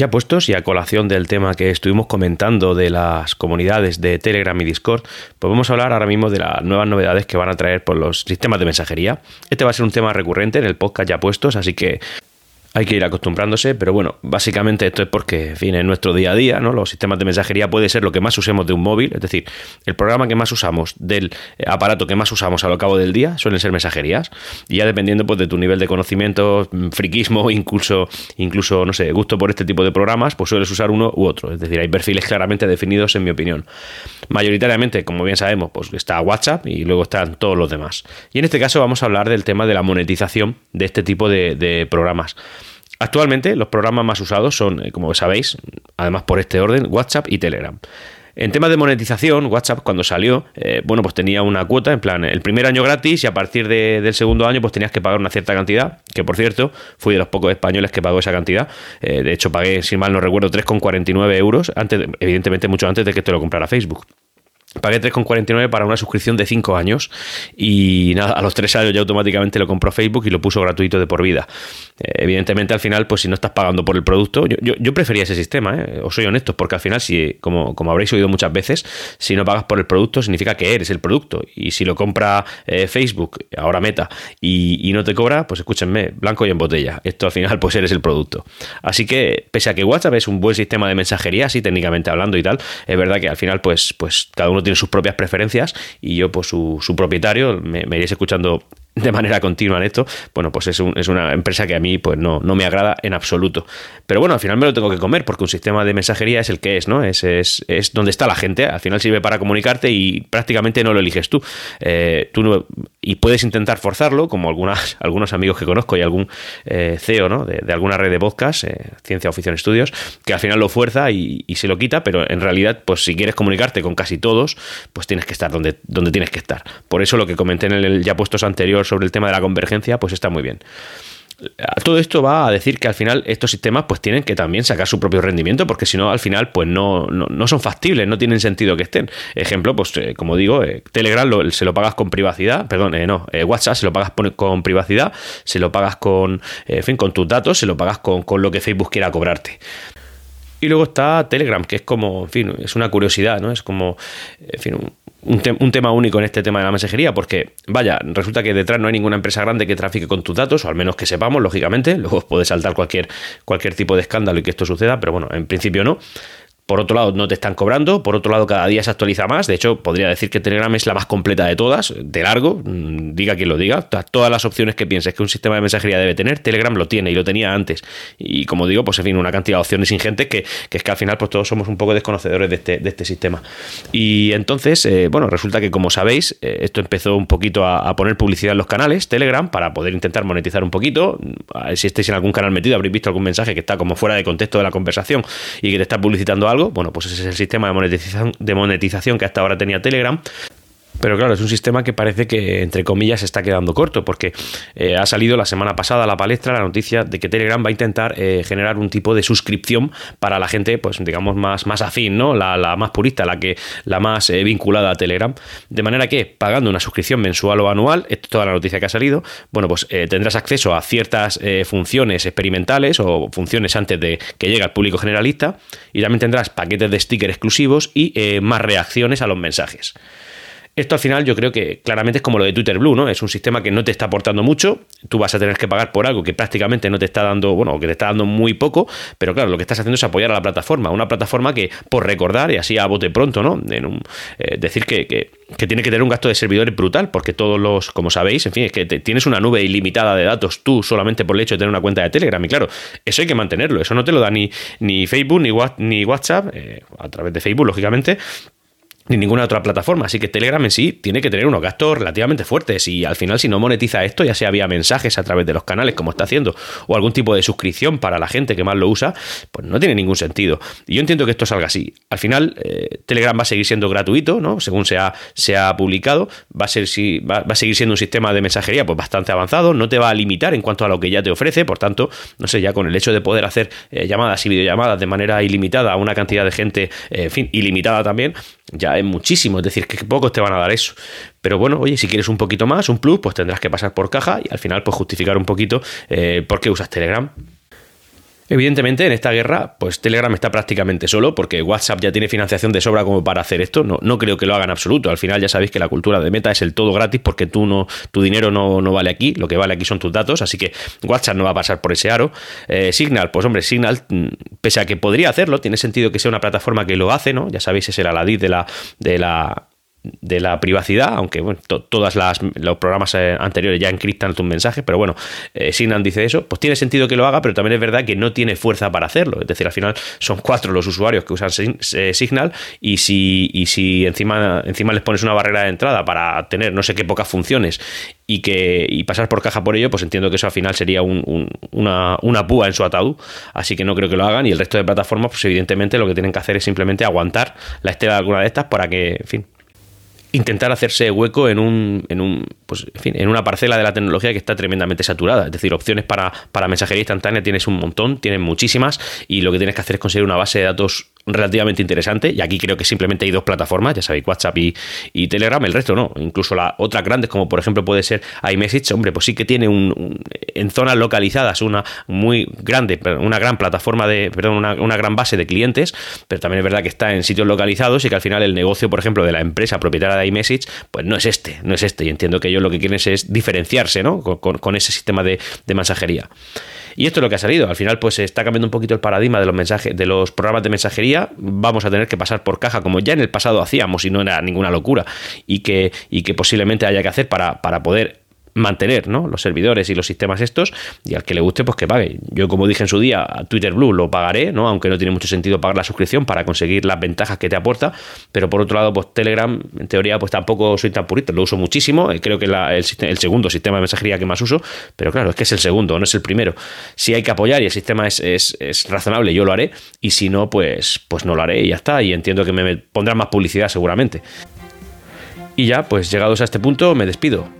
Ya puestos y a colación del tema que estuvimos comentando de las comunidades de Telegram y Discord, pues vamos a hablar ahora mismo de las nuevas novedades que van a traer por los sistemas de mensajería. Este va a ser un tema recurrente en el podcast ya puestos, así que hay que ir acostumbrándose, pero bueno, básicamente esto es porque, en fin, en nuestro día a día, ¿no? Los sistemas de mensajería puede ser lo que más usemos de un móvil, es decir, el programa que más usamos del eh, aparato que más usamos a lo cabo del día suelen ser mensajerías. Y ya dependiendo pues de tu nivel de conocimiento, mm, friquismo, incluso, incluso, no sé, gusto por este tipo de programas, pues sueles usar uno u otro. Es decir, hay perfiles claramente definidos en mi opinión. Mayoritariamente, como bien sabemos, pues está WhatsApp y luego están todos los demás. Y en este caso vamos a hablar del tema de la monetización de este tipo de programas. Actualmente los programas más usados son, eh, como sabéis, además por este orden, WhatsApp y Telegram. En tema de monetización, WhatsApp cuando salió, eh, bueno, pues tenía una cuota, en plan, el primer año gratis y a partir del segundo año pues tenías que pagar una cierta cantidad, que por cierto, fui de los pocos españoles que pagó esa cantidad. Eh, de hecho, pagué, si mal no recuerdo, 3,49 euros, antes, evidentemente mucho antes de que te lo comprara Facebook. Pagué 3,49 para una suscripción de 5 años y nada, a los 3 años ya automáticamente lo compró Facebook y lo puso gratuito de por vida. Evidentemente al final, pues si no estás pagando por el producto, yo, prefería ese sistema, ¿eh? os soy honesto, porque al final, si como, como habréis oído muchas veces, si no pagas por el producto significa que eres el producto y si lo compra eh, Facebook, ahora Meta, y, y, no te cobra, pues escúchenme, blanco y en botella. Esto al final pues eres el producto. Así que pese a que WhatsApp es un buen sistema de mensajería, así técnicamente hablando y tal, es verdad que al final pues, pues cada uno tiene sus propias preferencias y yo, pues su, su propietario, me, me iréis escuchando de manera continua en esto, bueno, pues es, es, una empresa que a mí pues no, no me agrada en absoluto. Pero bueno, al final me lo tengo que comer porque un sistema de mensajería es el que es, ¿no? Es, es, es donde está la gente, al final sirve para comunicarte y prácticamente no lo eliges tú. Eh, tú no, y puedes intentar forzarlo, como algunas, algunos amigos que conozco y algún eh, CEO ¿no? de, alguna red de podcast, eh, Ciencia Oficio Estudios, que al final lo fuerza y, y, se lo quita, pero en realidad, pues si quieres comunicarte con casi todos, pues tienes que estar donde, donde tienes que estar. Por eso lo que comenté en el ya puestos anterior sobre el tema de la convergencia, pues está muy bien. Todo esto va a decir que al final estos sistemas pues tienen que también sacar su propio rendimiento porque si no al final pues no, no, son factibles, no tienen sentido que estén. Ejemplo, pues eh, como digo, eh, Telegram se lo pagas con privacidad, perdón, eh, no, WhatsApp se lo pagas con privacidad, se lo pagas con, en fin, con tus datos, se lo pagas con, con lo que Facebook quiera cobrarte. Y luego está Telegram, que es como, en fin, es una curiosidad, ¿no? Es como, en fin, un, tema único en este tema de la mensajería, porque, vaya, resulta que detrás no hay ninguna empresa grande que trafique con tus datos, o al menos que sepamos, lógicamente. Luego puede saltar cualquier, cualquier tipo de escándalo y que esto suceda, pero bueno, en principio no. Por otro lado, no te están cobrando. Por otro lado, cada día se actualiza más. De hecho, podría decir que Telegram es la más completa de todas, de largo. Mm, diga quien lo diga. Todas las opciones que pienses que un sistema de mensajería debe tener, Telegram lo tiene y lo tenía antes. Y como digo, pues en fin, una cantidad de opciones ingentes que, que es que al final, pues todos somos un poco desconocedores de este, de este sistema. Y entonces, eh, bueno, resulta que como sabéis, eh, esto empezó un poquito a, a, poner publicidad en los canales, Telegram, para poder intentar monetizar un poquito. Si estáis en algún canal metido, habréis visto algún mensaje que está como fuera de contexto de la conversación y que te está publicitando algo. Bueno, pues ese es el sistema de monetización, de monetización que hasta ahora tenía Telegram. Pero claro, es un sistema que parece que, entre comillas, se está quedando corto, porque eh, ha salido la semana pasada a la palestra la noticia de que Telegram va a intentar eh, generar un tipo de suscripción para la gente, pues digamos, más, más afín, ¿no? La, la más purista, la que la más eh, vinculada a Telegram. De manera que, pagando una suscripción mensual o anual, esto es toda la noticia que ha salido, bueno, pues tendrás acceso a ciertas funciones experimentales o funciones antes de que llegue al público generalista, y también tendrás paquetes de sticker exclusivos y más reacciones a los mensajes. Esto al final yo creo que claramente es como lo de Twitter Blue, ¿no? Es un sistema que no te está aportando mucho, tú vas a tener que pagar por algo que prácticamente no te está dando, bueno, que te está dando muy poco, pero claro, lo que estás haciendo es apoyar a la plataforma, una plataforma que, por recordar, y así a bote pronto, ¿no? Eh, decir que, que, que, tiene que tener un gasto de servidores brutal, porque todos los, como sabéis, en fin, es que tienes una nube ilimitada de datos tú solamente por el hecho de tener una cuenta de Telegram, y claro, eso hay que mantenerlo, eso no te lo da ni, ni Facebook ni, ni WhatsApp, eh, a través de Facebook, lógicamente, ni ninguna otra plataforma. Así que Telegram en sí tiene que tener unos gastos relativamente fuertes y al final si no monetiza esto, ya sea vía mensajes a través de los canales como está haciendo o algún tipo de suscripción para la gente que más lo usa, pues no tiene ningún sentido. Y yo entiendo que esto salga así. Al final eh, Telegram va a seguir siendo gratuito, ¿no? Según se ha, se ha publicado, va a, ser, si, va, va, a seguir siendo un sistema de mensajería pues bastante avanzado, no te va a limitar en cuanto a lo que ya te ofrece, por tanto, no sé, ya con el hecho de poder hacer eh, llamadas y videollamadas de manera ilimitada a una cantidad de gente, eh, en fin, ilimitada también, ya es muchísimo, es decir, que pocos te van a dar eso. Pero bueno, oye, si quieres un poquito más, un plus, pues tendrás que pasar por caja y al final pues justificar un poquito eh, por qué usas Telegram. Evidentemente, en esta guerra, pues Telegram está prácticamente solo, porque WhatsApp ya tiene financiación de sobra como para hacer esto. No, no creo que lo haga en absoluto. Al final ya sabéis que la cultura de Meta es el todo gratis porque tú no, tu dinero no, no vale aquí, lo que vale aquí son tus datos, así que WhatsApp no va a pasar por ese aro. Eh, Signal, pues hombre, Signal, mm, pese a que podría hacerlo, tiene sentido que sea una plataforma que lo hace, ¿no? Ya sabéis, es el Aladid de la, de la de la privacidad, aunque bueno, todos los programas eh, anteriores ya encriptan tus mensajes, pero bueno, eh, Signal dice eso, pues tiene sentido que lo haga, pero también es verdad que no tiene fuerza para hacerlo. Es decir, al final son cuatro los usuarios que usan eh, Signal y si, y si encima, encima les pones una barrera de entrada para tener no sé qué pocas funciones y que y pasar por caja por ello, pues entiendo que eso al final sería una, una púa en su ataúd, así que no creo que lo hagan y el resto de plataformas, pues evidentemente lo que tienen que hacer es simplemente aguantar la estela de alguna de estas para que, en fin, intentar hacerse hueco en un, en un pues, en, fin, en una parcela de la tecnología que está tremendamente saturada. Es decir, opciones para, para mensajería instantánea tienes un montón, tienes muchísimas, y lo que tienes que hacer es conseguir una base de datos relativamente interesante. Y aquí creo que simplemente hay dos plataformas, ya sabéis, WhatsApp y, Telegram, el resto no. Incluso las otras grandes, como por ejemplo puede ser iMessage, hombre, pues sí que tiene un, en zonas localizadas una muy grande, una gran plataforma de, perdón, una, una gran base de clientes, pero también es verdad que está en sitios localizados y que al final el negocio, por ejemplo, de la empresa propietaria de iMessage, pues no es este, no es este. Y entiendo que ellos lo que quieren es diferenciarse, ¿no? Con, ese sistema de, de mensajería. Y esto es lo que ha salido. Al final, pues se está cambiando un poquito el paradigma de los mensajes, de los programas de mensajería. Vamos a tener que pasar por caja, como ya en el pasado hacíamos, y no era ninguna locura, y que, y que posiblemente haya que hacer para, para poder mantener ¿no? los servidores y los sistemas estos y al que le guste pues que pague. Yo como dije en su día, a Twitter Blue lo pagaré, ¿no? aunque no tiene mucho sentido pagar la suscripción para conseguir las ventajas que te aporta, pero por otro lado pues Telegram en teoría pues tampoco soy tan purista, lo uso muchísimo, eh, creo que es el, segundo sistema de mensajería que más uso, pero claro, es que es el segundo, no es el primero. Si hay que apoyar y el sistema es, es, razonable, yo lo haré y si no pues, pues no lo haré y ya está y entiendo que me pondrán más publicidad seguramente. Y ya, pues llegados a este punto, me despido.